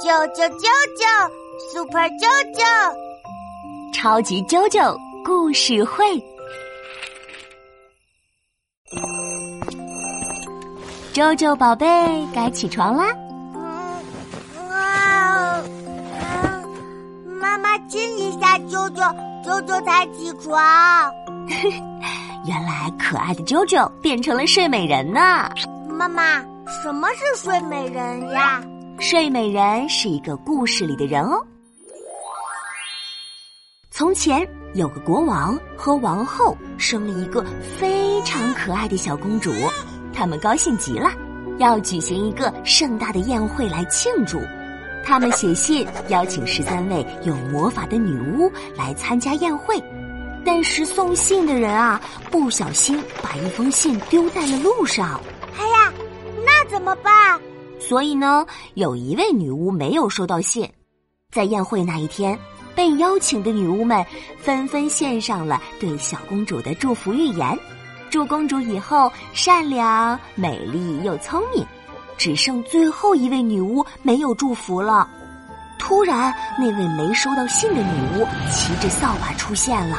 啾啾啾啾，Super 啾啾，超级啾啾故事会。啾啾宝贝，该起床啦！嗯啊，妈妈亲一下啾啾，啾啾才起床。原来可爱的啾啾变成了睡美人呢。妈妈，什么是睡美人呀？睡美人是一个故事里的人哦。从前有个国王和王后生了一个非常可爱的小公主，他们高兴极了，要举行一个盛大的宴会来庆祝。他们写信邀请十三位有魔法的女巫来参加宴会，但是送信的人啊，不小心把一封信丢在了路上。哎呀，那怎么办？所以呢，有一位女巫没有收到信，在宴会那一天，被邀请的女巫们纷纷献上了对小公主的祝福预言，祝公主以后善良、美丽又聪明。只剩最后一位女巫没有祝福了。突然，那位没收到信的女巫骑着扫把出现了，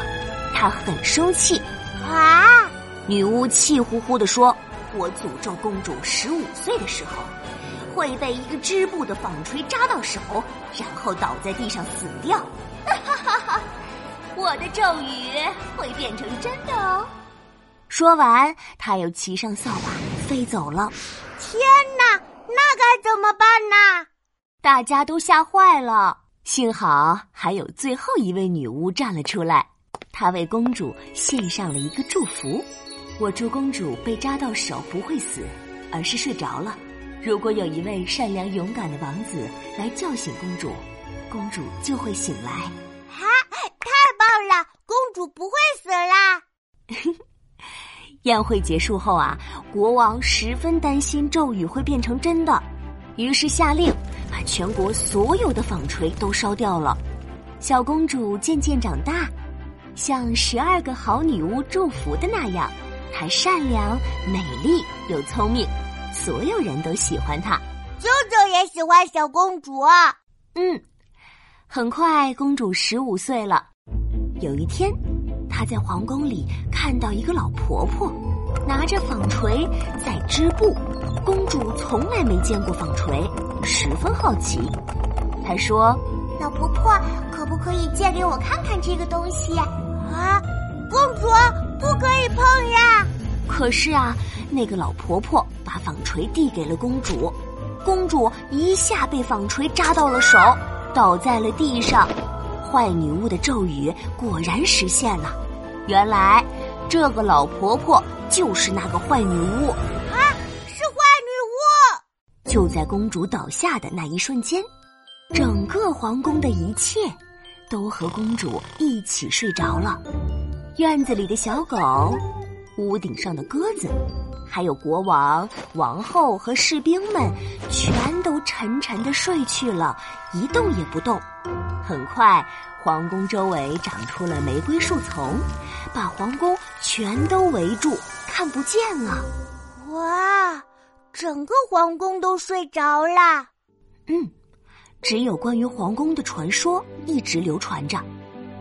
她很生气。啊！女巫气呼呼地说：“我诅咒公主十五岁的时候。”会被一个织布的纺锤扎到手，然后倒在地上死掉。哈哈哈！我的咒语会变成真的哦。说完，他又骑上扫把飞走了。天哪，那该怎么办呢？大家都吓坏了。幸好还有最后一位女巫站了出来，她为公主献上了一个祝福：我祝公主被扎到手不会死，而是睡着了。如果有一位善良勇敢的王子来叫醒公主，公主就会醒来。哈，太棒了！公主不会死啦。宴会结束后啊，国王十分担心咒语会变成真的，于是下令把全国所有的纺锤都烧掉了。小公主渐渐长大，像十二个好女巫祝福的那样，她善良、美丽又聪明。所有人都喜欢她，舅舅也喜欢小公主。嗯，很快公主十五岁了。有一天，她在皇宫里看到一个老婆婆拿着纺锤在织布。公主从来没见过纺锤，十分好奇。她说：“老婆婆，可不可以借给我看看这个东西？”啊，公主不可以碰呀！可是啊，那个老婆婆把纺锤递给了公主，公主一下被纺锤扎到了手，倒在了地上。坏女巫的咒语果然实现了，原来这个老婆婆就是那个坏女巫啊！是坏女巫！就在公主倒下的那一瞬间，整个皇宫的一切都和公主一起睡着了，院子里的小狗。屋顶上的鸽子，还有国王、王后和士兵们，全都沉沉的睡去了，一动也不动。很快，皇宫周围长出了玫瑰树丛，把皇宫全都围住，看不见了。哇，整个皇宫都睡着了。嗯，只有关于皇宫的传说一直流传着。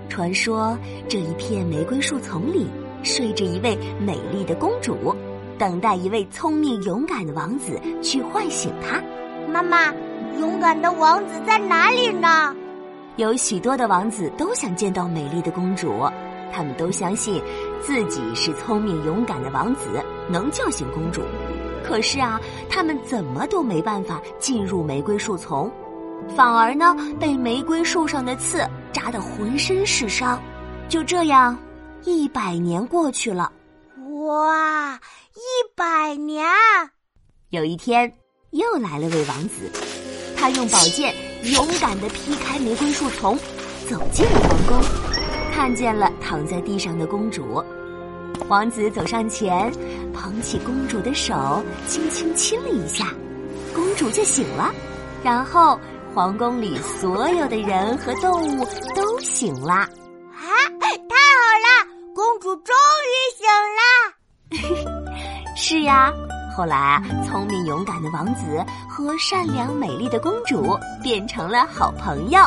传说这一片玫瑰树丛里。睡着一位美丽的公主，等待一位聪明勇敢的王子去唤醒她。妈妈，勇敢的王子在哪里呢？有许多的王子都想见到美丽的公主，他们都相信自己是聪明勇敢的王子，能叫醒公主。可是啊，他们怎么都没办法进入玫瑰树丛，反而呢被玫瑰树上的刺扎得浑身是伤。就这样。一百年过去了，哇！一百年。有一天，又来了位王子，他用宝剑勇敢的劈开玫瑰树丛，走进了皇宫，看见了躺在地上的公主。王子走上前，捧起公主的手，轻轻亲了一下，公主就醒了。然后，皇宫里所有的人和动物都醒了。是呀，后来啊，聪明勇敢的王子和善良美丽的公主变成了好朋友。